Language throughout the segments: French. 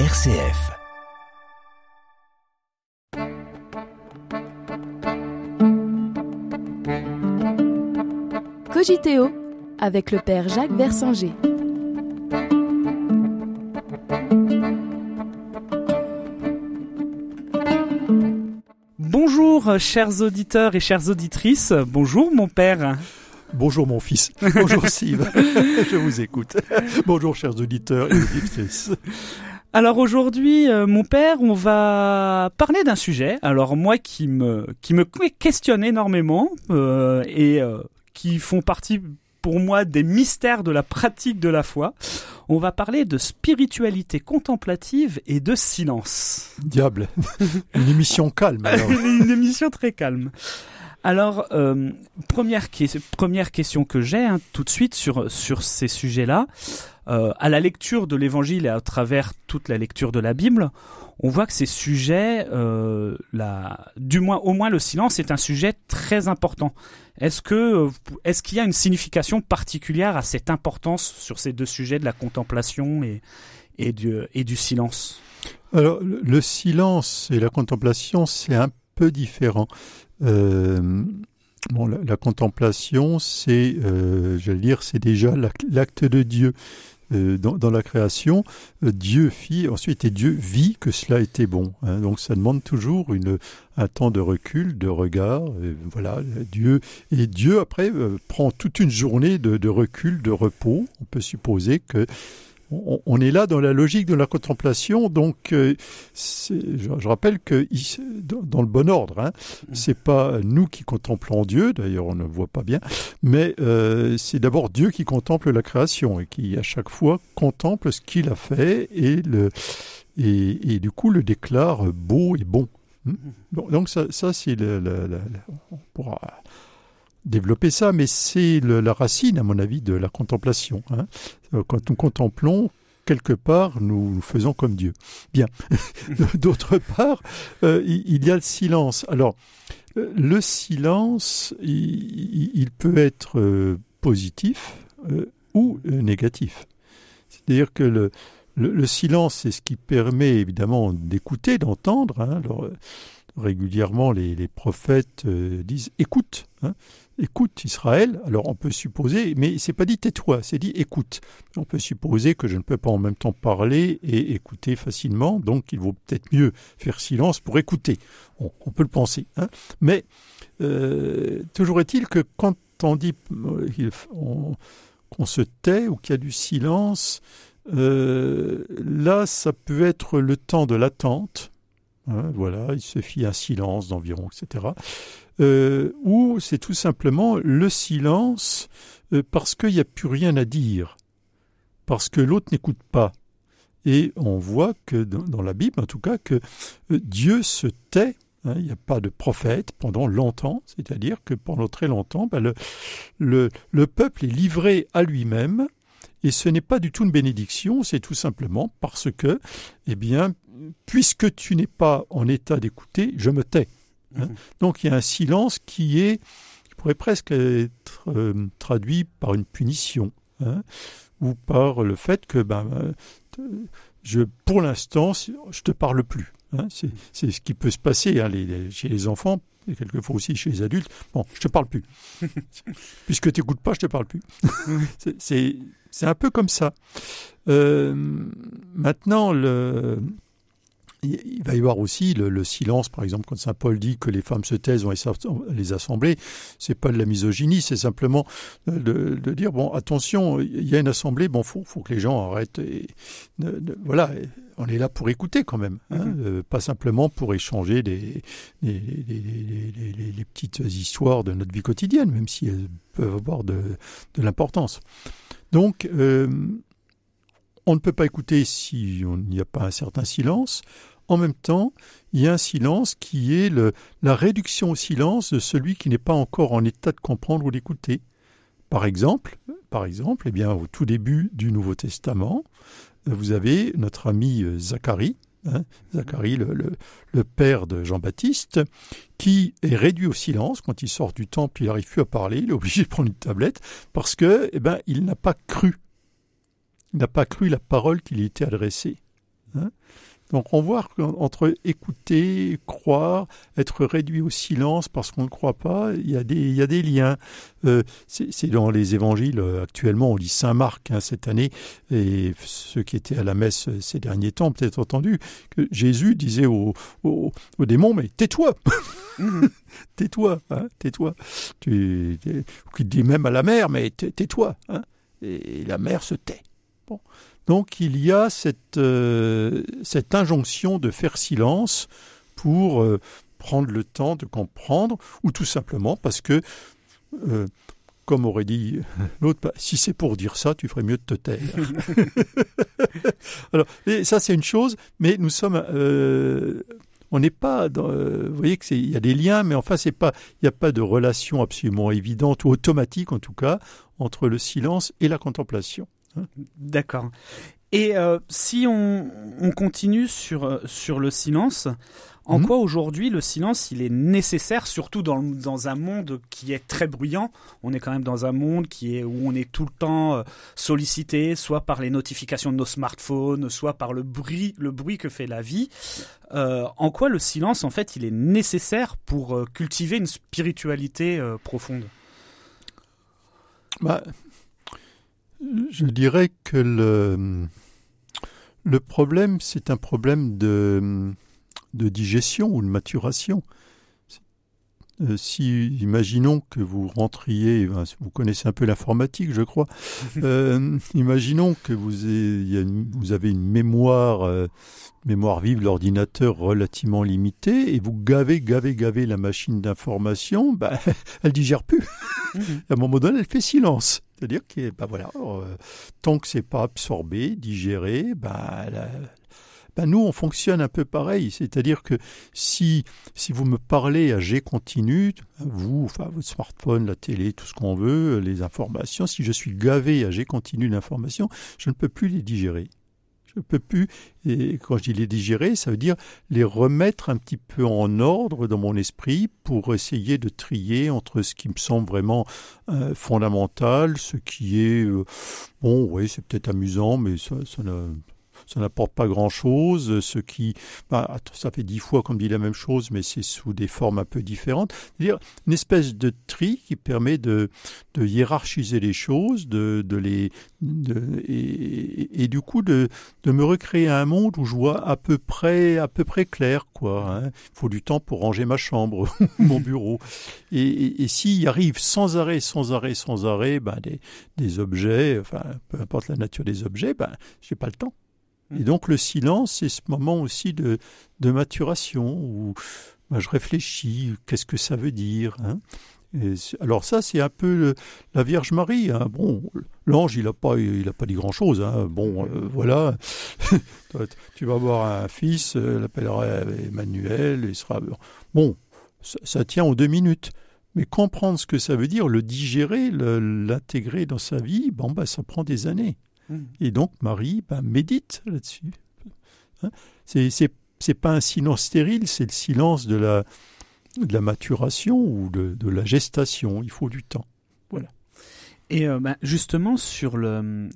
RCF. Cogiteo avec le père Jacques Versanger. Bonjour chers auditeurs et chères auditrices, bonjour mon père. Bonjour mon fils, bonjour Steve, je vous écoute. Bonjour chers auditeurs et auditrices. Alors aujourd'hui, euh, mon père, on va parler d'un sujet. Alors moi qui me qui me questionne énormément euh, et euh, qui font partie pour moi des mystères de la pratique de la foi. On va parler de spiritualité contemplative et de silence. Diable, une émission calme. Alors. une émission très calme. Alors, euh, première, première question que j'ai hein, tout de suite sur, sur ces sujets-là. Euh, à la lecture de l'Évangile et à travers toute la lecture de la Bible, on voit que ces sujets, euh, du moins, au moins le silence, est un sujet très important. Est-ce que, est-ce qu'il y a une signification particulière à cette importance sur ces deux sujets de la contemplation et, du, silence? Alors, le silence et la contemplation, c'est un peu différent. Euh, bon, la, contemplation, c'est, euh, j'allais dire, c'est déjà l'acte de Dieu. Euh, dans, la création, Dieu fit ensuite et Dieu vit que cela était bon. Hein. donc ça demande toujours un temps de recul, de regard. voilà, Dieu et Dieu après prend toute une journée de, recul, de repos. On peut supposer que on, est là dans la logique de la contemplation, donc euh, je, rappelle que dans le bon ordre, hein, mm. c'est pas nous qui contemplons Dieu, d'ailleurs on ne voit pas bien, mais euh, c'est d'abord Dieu qui contemple la création et qui à chaque fois contemple ce qu'il a fait et le et, du coup le déclare beau et bon. Hmm? Mm. donc ça, ça c'est le, on pourra développer ça, mais c'est la racine, à mon avis, de la contemplation. Hein. Euh, quand nous contemplons, quelque part, nous faisons comme Dieu. Bien. D'autre part, euh, il y a le silence. Alors, euh, le silence, il, peut être positif ou négatif. C'est-à-dire que le, le, silence, c'est ce qui permet évidemment d'écouter, d'entendre. Hein. Alors, régulièrement, les, prophètes disent écoute. Hein écoute Israël, alors on peut supposer, mais c'est pas dit tais-toi, c'est dit écoute. On peut supposer que je ne peux pas en même temps parler et écouter facilement, donc il vaut peut-être mieux faire silence pour écouter. On, peut le penser. Hein. Mais euh, toujours est-il que quand on dit euh, qu'on se tait ou qu'il y a du silence, euh, là ça peut être le temps de l'attente. Hein, voilà, il se fit un silence d'environ, etc euh, ou c'est tout simplement le silence euh, parce qu'il n'y a plus rien à dire, parce que l'autre n'écoute pas. Et on voit que dans, la Bible, en tout cas, que euh, Dieu se tait. Hein, il n'y a pas de prophète pendant longtemps, c'est-à-dire que pendant très longtemps, ben, le, le, le peuple est livré à lui-même, et ce n'est pas du tout une bénédiction, c'est tout simplement parce que, eh bien, puisque tu n'es pas en état d'écouter, je me tais. Hein. Mhm. Donc il y a un silence qui est, qui pourrait presque être euh, traduit par une punition, hein, ou par le fait que, ben, euh, je, pour l'instant, je te parle plus. Hein. c'est ce qui peut se passer chez les enfants, et quelquefois aussi chez les adultes. Bon, je te parle plus. Puisque tu n'écoutes pas, je te parle plus. c'est un peu comme ça. Euh, maintenant, le, il va y avoir aussi le, silence, par exemple, quand Saint Paul dit que les femmes se taisent dans les assemblées, c'est pas de la misogynie, c'est simplement de, dire bon, attention, il y a une assemblée, bon, faut, faut que les gens arrêtent. Et, voilà, on est là pour écouter quand même, hein, mm-hmm. euh, pas simplement pour échanger des, les, petites histoires de notre vie quotidienne, même si elles peuvent avoir de, l'importance. Donc, euh, on ne peut pas écouter s'il n'y a pas un certain silence. En même temps, il y a un silence qui est la réduction au silence de celui qui n'est pas encore en état de comprendre ou d'écouter. Par exemple, par exemple, eh bien, au tout début du Nouveau Testament, vous avez notre ami euh, Zacharie, hein, Zacharie, le, père de Jean-Baptiste, qui est réduit au silence quand il sort du temple, il n'arrive plus à parler, il est obligé de prendre une tablette parce que, eh ben, il n'a pas cru, il n'a pas cru la parole qui lui était adressée. Hein. Donc on voit qu'entre écouter, croire, être réduit au silence parce qu'on ne croit pas, il y a des, il y a des liens. Euh, c'est dans les évangiles, euh, actuellement on lit Saint Marc hein, cette année, et ceux qui étaient à la messe ces derniers temps ont peut-être entendu que Jésus disait aux au, au démons, mais tais-toi mhm. Tais-toi, hein, tais-toi. Tu, tu dit même à la mer, mais tais-toi. Hein, et la mer se tait. Donc il y a cette, euh, cette injonction de faire silence pour euh, prendre le temps de comprendre, ou tout simplement parce que, euh, comme aurait dit l'autre, bah, si c'est pour dire ça, tu ferais mieux de te taire. Alors, ça c'est une chose, mais nous sommes on n'est pas dans, vous voyez que il y a des liens mais enfin c'est pas il n'y a pas de relation absolument évidente ou automatique en tout cas entre le silence et la contemplation D'accord. Et euh, si on, continue sur, euh, sur le silence, en mhm. quoi aujourd'hui le silence il est nécessaire, surtout dans, dans, un monde qui est très bruyant? On est quand même dans un monde qui est, où on est tout le temps euh, sollicité, soit par les notifications de nos smartphones, soit par le bruit, le bruit que fait la vie. en quoi le silence en fait il est nécessaire pour cultiver une spiritualité profonde? Bah, je dirais que le, problème, c'est un problème de digestion ou de maturation. Euh, si, imaginons que vous rentriez, vous connaissez un peu l'informatique, je crois. Euh, imaginons que vous ayez, vous avez une mémoire, euh, mémoire vive l'ordinateur relativement limitée, et vous gavez, gavez, gavez la machine d'information, ben, elle digère plus. Mhm. à un moment donné, elle fait silence. C'est-à-dire que, ben voilà, tant que c'est pas absorbé, digéré, ben, ben, nous, on fonctionne un peu pareil. C'est-à-dire que si, si vous me parlez à G continu, vous, enfin, votre smartphone, la télé, tout ce qu'on veut, les informations, si je suis gavé à G continu d'informations, je ne peux plus les digérer. Je ne peux plus, et quand je dis les digérer, ça veut dire les remettre un petit peu en ordre dans mon esprit pour essayer de trier entre ce qui me semble vraiment euh, fondamental, ce qui est, euh, bon, oui, c'est peut-être amusant, mais ça, ça ça n'apporte pas grand-chose. Ce qui, bah, ça fait dix fois qu'on dit la même chose, mais c'est sous des formes un peu différentes. C'est-à-dire une espèce de tri qui permet de, hiérarchiser les choses, de, les, et, et, du coup de, me recréer un monde où je vois à peu près, à peu près clair, quoi. Hein. Il faut du temps pour ranger ma chambre, mon bureau. Et, et, s'il arrive sans arrêt, sans arrêt, sans arrêt, ben des, des objets, enfin peu importe la nature des objets, ben j'ai pas le temps. Et donc le silence, c'est ce moment aussi de, de maturation où bah, je réfléchis, qu'est-ce que ça veut dire hein alors ça, c'est un peu la Vierge Marie. Hein. Bon, l'ange, il n'a pas, il pas dit grand-chose. Hein. Bon, euh, voilà, tu vas avoir un fils, euh, l'appellera Emmanuel, il sera... Bon, ça, ça, tient aux deux minutes. Mais comprendre ce que ça veut dire, le digérer, l'intégrer dans sa vie, bon, bah, ça prend des années. Et donc Marie ben, médite là-dessus. Hein? C'est, pas un silence stérile, c'est le silence de la, de la maturation ou de, de la gestation. Il faut du temps. Voilà. Et euh, ben, justement, sur le,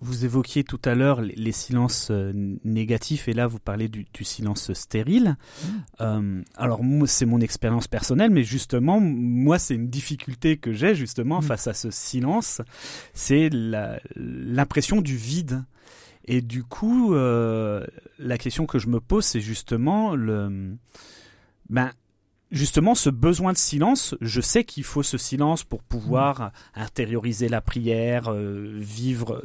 vous évoquiez tout à l'heure les, silences euh, négatifs et là vous parlez du, silence stérile. Mmh. Euh, alors c'est mon expérience personnelle, mais justement moi c'est une difficulté que j'ai justement mmh. face à ce silence, c'est l'impression du vide. Et du coup, euh, la question que je me pose, c'est justement le, ben justement ce besoin de silence, je sais qu'il faut ce silence pour pouvoir intérioriser la prière, vivre,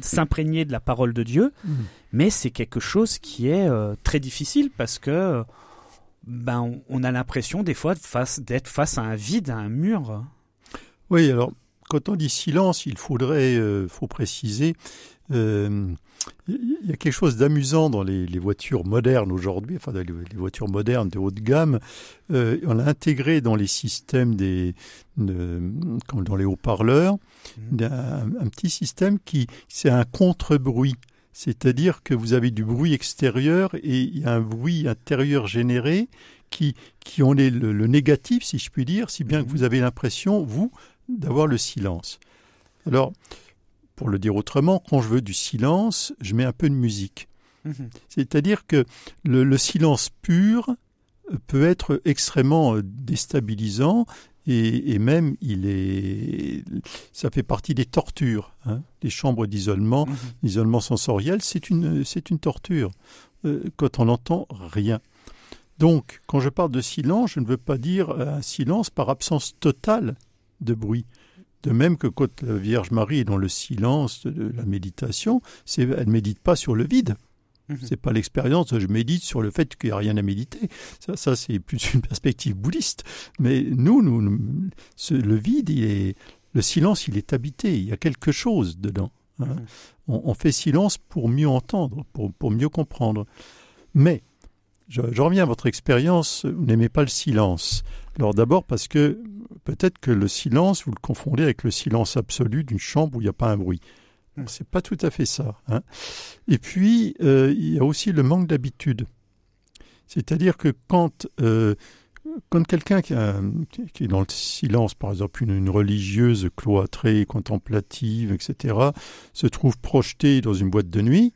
s'imprégner de la parole de Dieu, mmh. mais c'est quelque chose qui est euh, très difficile parce que ben on a l'impression des fois d'être face à un vide, à un mur. Oui, alors quand on dit silence, il faudrait euh, faut préciser euh, il y a quelque chose d'amusant dans les, voitures modernes aujourd'hui, enfin les, voitures modernes de haute gamme. Euh, on a intégré dans les systèmes des, comme dans les haut-parleurs, mmh. un, petit système qui c'est un contre-bruit. C'est-à-dire que vous avez du bruit extérieur et il y a un bruit intérieur généré qui, qui en est le, négatif, si je puis dire, si bien que mmh. vous avez l'impression, vous, d'avoir le silence. Alors, pour le dire autrement, quand je veux du silence, je mets un peu de musique. Mhm. C'est-à-dire que le, le silence pur peut être extrêmement euh, déstabilisant et, et même il est, ça fait partie des tortures, hein, des chambres d'isolement, Mhm. l'isolement sensoriel, c'est une, c'est une torture euh, quand on n'entend rien. Donc, quand je parle de silence, je ne veux pas dire euh, un silence par absence totale de bruit. De même que quand la Vierge Marie est dans le silence de la méditation, elle ne médite pas sur le vide. Mhm. C'est pas l'expérience je médite sur le fait qu'il n'y a rien à méditer. Ça, ça c'est plus une perspective bouddhiste. Mais nous, nous, ce- le vide, il est, le silence, il est habité. Il y a quelque chose dedans. hein. Mhm. On, on fait silence pour mieux entendre, pour, pour mieux comprendre. Mais, je, je reviens à votre expérience, vous n'aimez pas le silence. Alors d'abord parce que peut-être que le silence, vous le confondez avec le silence absolu d'une chambre où il n'y a pas un bruit. Hmm. C'est pas tout à fait ça. hein. Et puis, euh, il y a aussi le manque d'habitude. C'est-à-dire que quand, euh, quand quelqu'un qui, est dans le silence, par exemple une, une religieuse cloîtrée, contemplative, etc., se trouve projetée dans une boîte de nuit,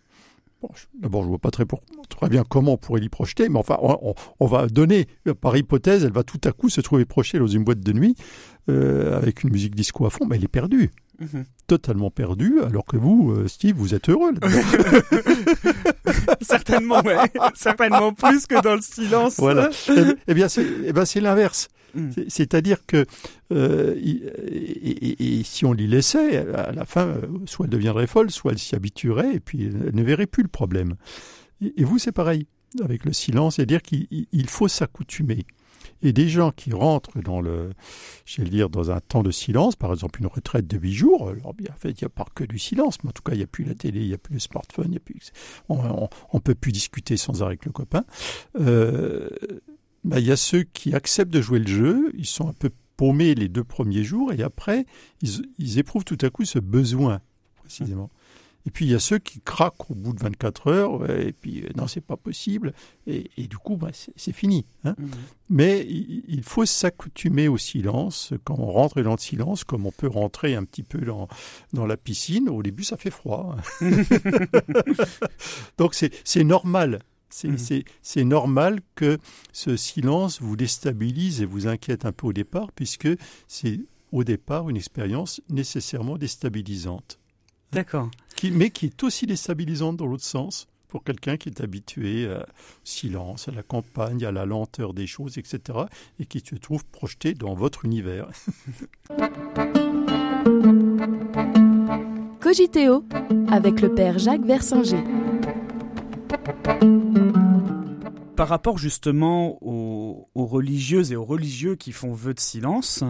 bon, d'abord je vois pas très, pour- très bien comment on pourrait l'y projeter, mais enfin on, on- va donner, par hypothèse, elle va tout à coup se trouver projetée dans une boîte de nuit euh, avec une musique disco à fond, mais elle est perdue Mhm. totalement perdue, alors que vous, euh, Steve, vous êtes heureux. Certainement, ouais. Certainement plus que dans le silence. Voilà. eh, eh bien, c'est eh ben, c'est l'inverse. C'est- C'est-à-dire que euh, et, si on l'y laissait, à la fin, euh, soit elle deviendrait folle, soit elle s'y habituerait, et puis elle ne verrait plus le problème. Et, vous, c'est pareil avec le silence, c'est-à-dire qu'il il- il faut s'accoutumer. Et des gens qui rentrent dans le, j'allais dire, dans un temps de silence, par exemple une retraite de huit jours, alors bien, en fait, il n'y a pas que du silence, mais en tout cas, il n'y a plus la télé, il n'y a plus le smartphone, il n'y a plus, on, on peut plus discuter sans arrêt avec le copain. Euh, bah, il y a ceux qui acceptent de jouer le jeu, ils sont un peu paumés les deux premiers jours, et après, ils, ils éprouvent tout à coup ce besoin, précisément. Et puis il y a ceux qui craquent au bout de 24 heures, ouais, et puis euh, non, c'est pas possible, et, et du coup, bah, c'est fini. Hein. Mhm. Mais il il faut s'accoutumer au silence. Quand on rentre dans le silence, comme on peut rentrer un petit peu dans, dans la piscine, au début ça fait froid. Donc c'est normal. C'est Mhm. c'est- normal que ce silence vous déstabilise et vous inquiète un peu au départ, puisque c'est au départ une expérience nécessairement déstabilisante, D'accord. qui, mais qui est aussi déstabilisante dans l'autre sens pour quelqu'un qui est habitué au silence, à la campagne, à la lenteur des choses, etc., et qui se trouve projeté dans votre univers. Cogiteo avec le père Jacques Versinger. Par rapport justement aux, aux religieuses et aux religieux qui font vœu de silence,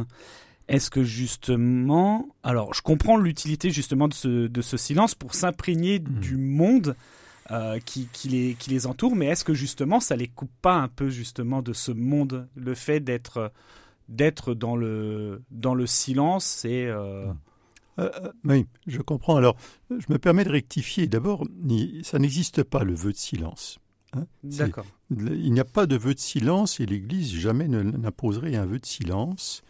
est-ce que justement, alors je comprends l'utilité justement de ce, de ce silence pour s'imprégner Mhm. du monde euh, qui, qui, les, qui les entoure, mais est-ce que justement ça les coupe pas un peu justement de ce monde, le fait d'être d'être dans le dans le silence et euh, Euh, euh, oui, je comprends. Alors, je me permets de rectifier. D'abord, ça n'existe pas le vœu de silence. Hein. D'accord. Il n'y a pas de vœu de silence et l'Église jamais n'imposerait un vœu de silence.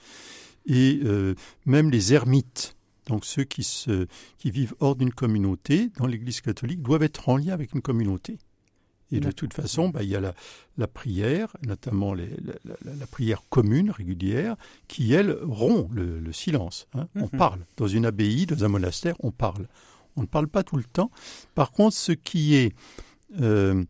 Et euh, même les ermites, donc ceux qui, se, qui vivent hors d'une communauté, dans l'Église catholique, doivent être en lien avec une communauté. Et de toute façon, bah, il y a la, la prière, notamment les- la, la- la prière commune, régulière, qui, elle, rompt le, le silence. hein. On Mhm. parle. Dans une abbaye, dans un monastère, on parle. On ne parle pas tout le temps. Par contre, ce qui est euh,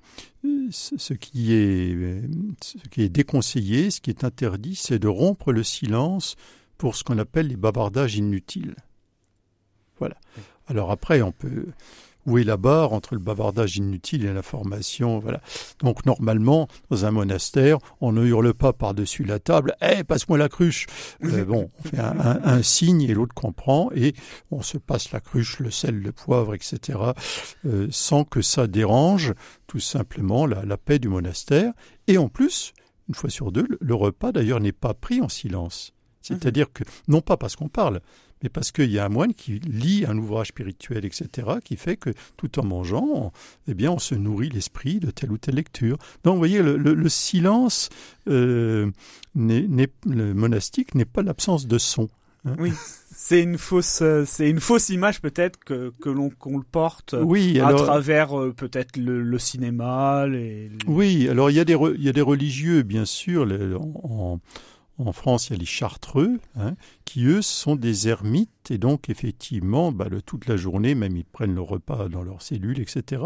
ce ce qui est, euh, ce qui est déconseillé, ce qui est interdit, c'est de rompre le silence pour ce qu'on appelle les bavardages inutiles. Voilà. Alors après, on peut où est la barre entre le bavardage inutile et l'information Voilà. Donc normalement, dans un monastère, on ne hurle pas par-dessus la table "Eh, passe-moi la cruche Euh, Bon, on fait un, un- un signe et l'autre comprend et on se passe la cruche, le sel, le poivre, etc. euh, sans que ça dérange tout simplement la, la paix du monastère. Et en plus, une fois sur deux, le, le repas d'ailleurs n'est pas pris en silence. C'est-à-dire que, non pas parce qu'on parle, mais parce qu'il y a un moine qui lit un ouvrage spirituel, etc., qui fait que tout en mangeant, on, eh bien, on se nourrit l'esprit de telle ou telle lecture. Donc, vous voyez, le, le- le silence euh, le monastique n'est pas l'absence de son. Hein. Oui, c'est une fausse, euh, c'est une fausse image peut-être que, que l'on qu'on le porte Oui, à travers euh, peut-être le, le cinéma, les. les- oui, alors il y a des, il y a des religieux, bien sûr. les- en, en France, il y a les chartreux, hein, qui eux sont des ermites, et donc effectivement, bah, toute la journée, même ils prennent le repas dans leurs cellules, etc.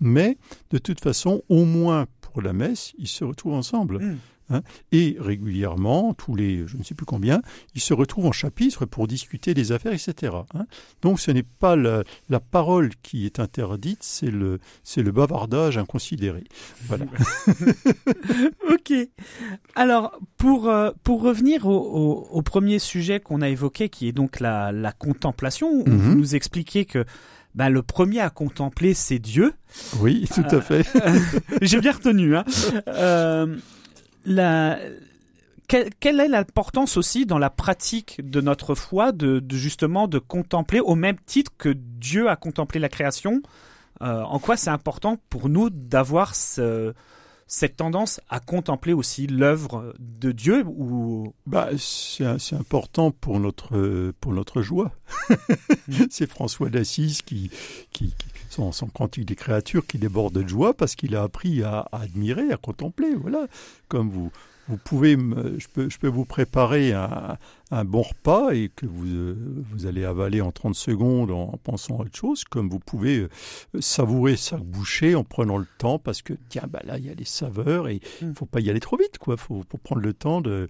Mais de toute façon, au moins pour la messe, ils se retrouvent ensemble. Mm. Et régulièrement, tous les, je ne sais plus combien, ils se retrouvent en chapitre pour discuter des affaires, etc. hein. Donc ce n'est pas la, la parole qui est interdite, c'est le, c'est le bavardage inconsidéré. Voilà. Ok. Alors, pour, euh, pour revenir au, au, au premier sujet qu'on a évoqué, qui est donc la, la contemplation, Mhm. vous nous expliquez que ben, le premier à contempler, c'est Dieu. Oui, tout Euh, à fait. J'ai bien retenu. Hein. La... quelle, quelle est l'importance aussi dans la pratique de notre foi de, de justement de contempler au même titre que Dieu a contemplé la création? Euh, En quoi c'est important pour nous d'avoir ce, cette tendance à contempler aussi l'œuvre de Dieu ou Bah, c'est c'est important pour notre, pour notre joie. c'est François d'Assise qui, qui, qui son, son cantique des créatures qui déborde de joie parce qu'il a appris à, à admirer, à contempler. Voilà. Comme vous, vous pouvez, me- je peux, je peux vous préparer un, un bon repas et que vous, euh, vous allez avaler en 30 secondes en pensant à autre chose, comme vous pouvez euh, savourer chaque bouchée en prenant le temps parce que, tiens, bah là, il y a les saveurs et il Mm. faut pas y aller trop vite, quoi. Faut, faut prendre le temps de,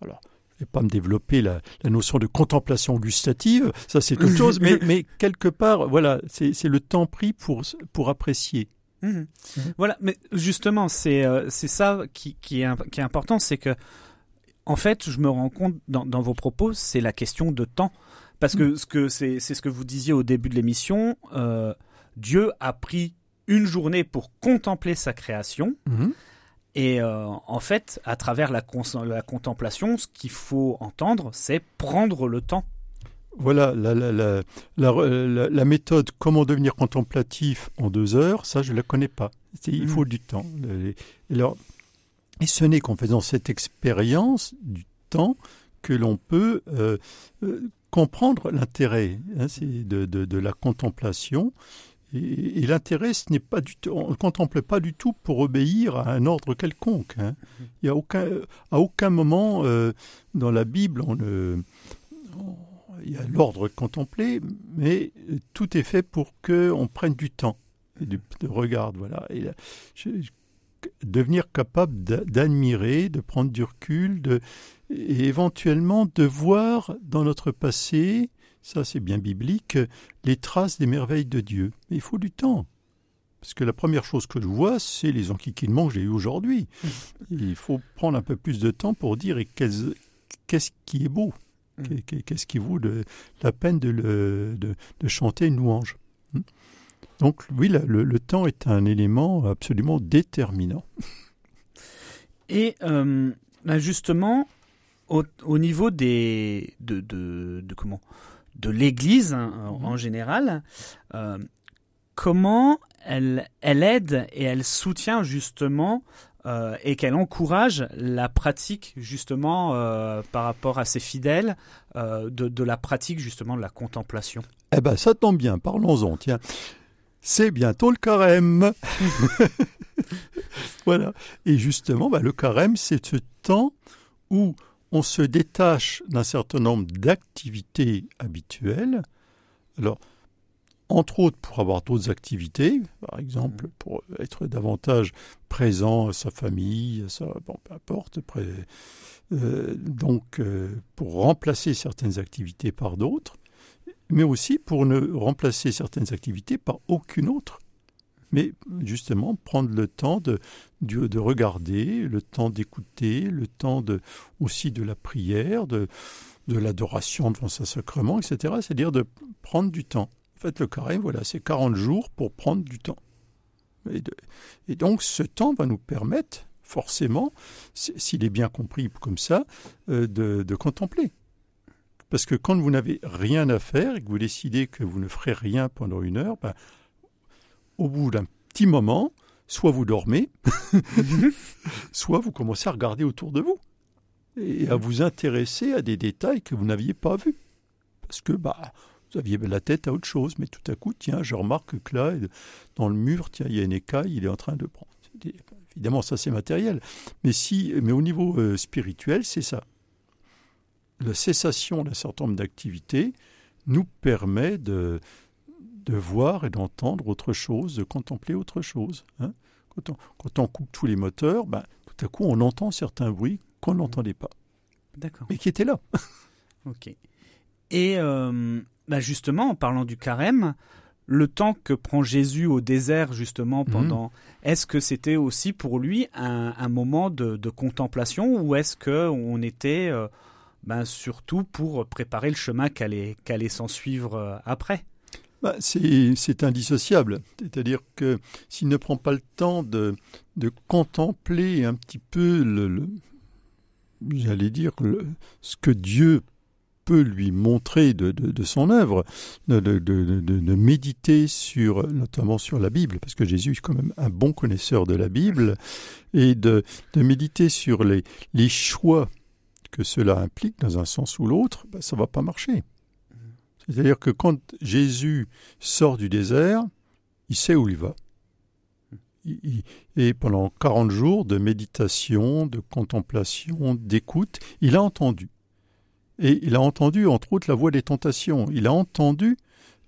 voilà. Vais pas me développer la, la notion de contemplation gustative, ça c'est autre chose, mais, mais quelque part, voilà, c'est c'est le temps pris pour, pour apprécier. Mhm. Voilà, mais justement, c'est euh, c'est ça qui, qui, est, imp- qui est important, c'est que, en fait, je me rends compte dans, dans vos propos, c'est la question de temps. Parce que ce que c'est ce que vous disiez au début de l'émission, euh, Dieu a pris une journée pour contempler sa création. Et euh, en fait, à travers la, la contemplation, ce qu'il faut entendre, c'est prendre le temps. Voilà, la, la, la, la, méthode comment devenir contemplatif en deux heures, ça je ne la connais pas. Il faut du temps. Et, alors, et ce n'est qu'en faisant cette expérience du temps que l'on peut euh, euh, comprendre l'intérêt hein, de, de, de la contemplation. Et, et l'intérêt, ce n'est pas du tout, on ne contemple pas du tout pour obéir à un ordre quelconque. hein. Il y a aucun, à aucun moment euh, dans la Bible, on ne, on- il y a l'ordre contemplé, mais tout est fait pour que on prenne du temps et de, regard, voilà. Et là, je- je- devenir capable d'a- d'admirer, de prendre du recul, de, et éventuellement de voir dans notre passé, ça c'est bien biblique, les traces des merveilles de Dieu. Mais il faut du temps. Parce que la première chose que je vois, c'est les enquiquinements que j'ai eus aujourd'hui. Il faut prendre un peu plus de temps pour dire qu'est-ce qui est beau, qu'est-ce qui vaut de, la peine de, le- de, de chanter une louange. Hmm. Donc oui, le, le temps est un élément absolument déterminant. Et euh, ben justement, au, au niveau des de, comment de l'Église hein, en- Mhm. en général, euh, comment elle elle aide et elle soutient justement euh, et qu'elle encourage la pratique justement euh, par rapport à ses fidèles euh, de, la pratique justement de la contemplation. Eh ben, ça tombe bien, parlons-en, tiens. C'est bientôt le carême. voilà. Et justement, bah, le carême, c'est ce temps où on se détache d'un certain nombre d'activités habituelles. Alors, entre autres, pour avoir d'autres activités, par exemple, pour être davantage présent à sa famille, à sa, bon, peu importe, près- euh, donc euh, pour remplacer certaines activités par d'autres mais aussi pour ne remplacer certaines activités par aucune autre. Mais justement, prendre le temps de, de, de regarder, le temps d'écouter, le temps de, aussi de la prière, de, de l'adoration devant sa sacrement, etc. C'est-à-dire de prendre du temps. En fait, le carême, voilà, c'est 40 jours pour prendre du temps. Et, donc, ce temps va nous permettre, forcément, s'il est bien compris comme ça, euh, de, de contempler. Parce que quand vous n'avez rien à faire et que vous décidez que vous ne ferez rien pendant une heure, ben, au bout d'un petit moment, soit vous dormez, soit vous commencez à regarder autour de vous. et à vous intéresser à des détails que vous n'aviez pas vus. Parce que bah, vous aviez la tête à autre chose, mais tout à coup, tiens, je remarque que là, dans le mur, tiens, il y a une écaille, il est en train de prendre. Évidemment, ça c'est matériel. Mais, si, mais au niveau euh, spirituel, c'est ça. La cessation d'un certain nombre d'activités nous permet de, de voir et d'entendre autre chose, de contempler autre chose. Hein. Quand, on, coupe tous les moteurs, ben, tout à coup, on entend certains bruits qu'on n'entendait pas. D'accord. Mais qui étaient là. ok. Et euh, bah, justement, en parlant du carême, le temps que prend Jésus au désert, justement, mhm. pendant. Est-ce que c'était aussi pour lui un, moment de, contemplation ou est-ce qu'on était euh, ben, surtout pour préparer le chemin qu'allait allait s'en suivre euh, après? Bah, c'est indissociable. C'est-à-dire que s'il ne prend pas le temps de, de contempler un petit peu le, j'allais dire, ce que Dieu peut lui montrer de, son œuvre, de, méditer sur, notamment sur la Bible, parce que Jésus est quand même un bon connaisseur de la Bible, et de, méditer sur les, les choix que cela implique dans un sens ou l'autre, ben, ça ne va pas marcher. C'est-à-dire que quand Jésus sort du désert, il sait où il va. Et pendant 40 jours de méditation, de contemplation, d'écoute, il a entendu. Et il a entendu, entre autres, la voix des tentations. Il a entendu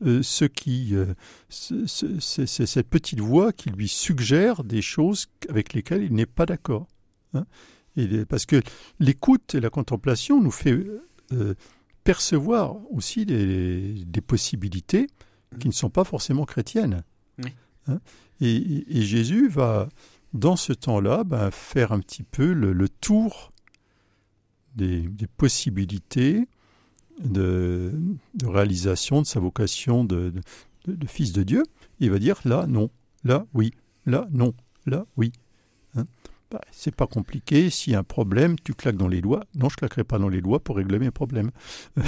euh, ce qui, euh, c'est cette petite voix qui lui suggère des choses avec lesquelles il n'est pas d'accord. Hein. parce que l'écoute et la contemplation nous fait euh, percevoir aussi des, possibilités qui ne sont pas forcément chrétiennes. Hein. et, Jésus va, dans ce temps-là, ben, faire un petit peu le, tour des, possibilités de, réalisation de sa vocation de, de, fils de Dieu. Il va dire là, non, là, oui, là, non, là, oui. Bah, c'est pas compliqué. S'il y a un problème, tu claques dans les doigts. Non, je claquerai pas dans les doigts pour régler mes problèmes.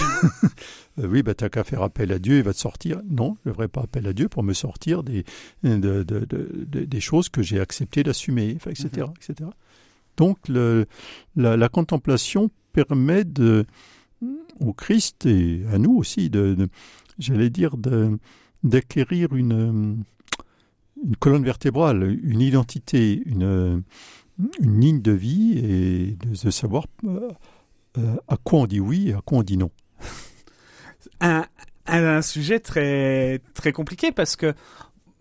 Euh, oui, bah, tu n'as qu'à faire appel à Dieu, il va te sortir. Non, je ne ferai pas appel à Dieu pour me sortir des, des choses que j'ai accepté d'assumer, etc., etc. Donc, le, la, contemplation permet de, au Christ et à nous aussi, de, j'allais dire, d'acquérir une, une colonne vertébrale, une identité, une, une ligne de vie et de, savoir euh, euh, à quoi on dit oui et à quoi on dit non. un, un, sujet très, très compliqué parce que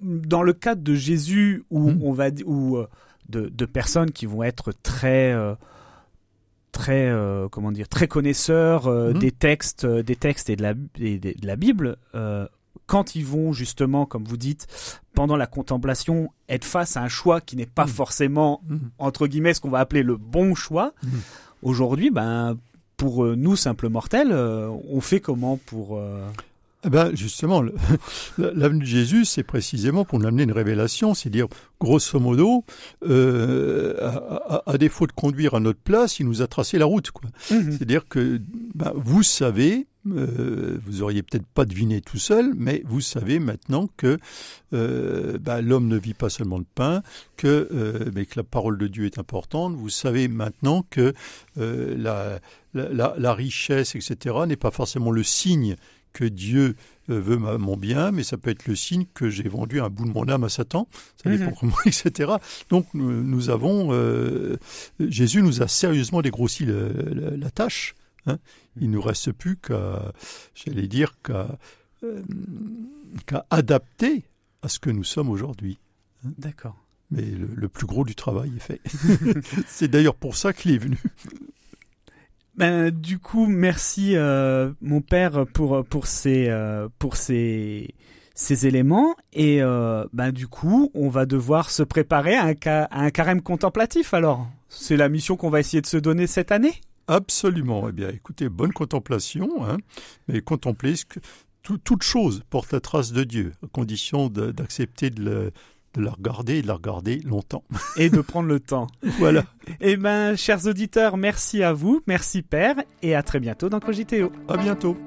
dans le cadre de Jésus, où hmm. on va ou euh, de, de, personnes qui vont être très très comment dire très connaisseurs hmm. des textes des textes et de la, de la Bible quand ils vont justement, comme vous dites, pendant la contemplation, être face à un choix qui n'est pas mmh. forcément, mmh. entre guillemets, ce qu'on va appeler le bon choix, mmh. aujourd'hui, ben, pour euh, nous, simples mortels, euh, on fait comment pour... Euh, eh ben justement, l'avenue de Jésus, c'est précisément pour nous amener une révélation, c'est dire, grosso modo, à, défaut de conduire à notre place, il nous a tracé la route. C'est-à-dire que ben, vous savez, euh, vous auriez peut-être pas deviné tout seul, mais vous savez maintenant que euh, bah, l'homme ne vit pas seulement de pain, que, euh, mais que la parole de Dieu est importante. Vous savez maintenant que la, la, richesse, etc., n'est pas forcément le signe que Dieu veut mon bien, mais ça peut être le signe que j'ai vendu un bout de mon âme à Satan, ça dépend mhm. comment, etc. Donc nous, avons, Jésus nous a sérieusement dégrossi la tâche Hein. Il ne nous reste plus qu'à, j'allais dire, euh, qu'à adapter à ce que nous sommes aujourd'hui. Hein. D'accord. Mais le, plus gros du travail est fait. C'est d'ailleurs pour ça qu'il est venu. Ben, du coup, merci euh, mon père pour pour ces euh, pour ces ces éléments et ben du coup, on va devoir se préparer à un, carême contemplatif. Alors, c'est la mission qu'on va essayer de se donner cette année. Absolument. Eh bien, écoutez, bonne contemplation, hein, mais contemplez ce que toute chose porte la trace de Dieu, à condition d'accepter de, de le regarder et de le regarder longtemps. et de prendre le temps. Voilà. Eh bien, chers auditeurs, merci à vous, merci Père, et à très bientôt dans Cogiteo. À bientôt.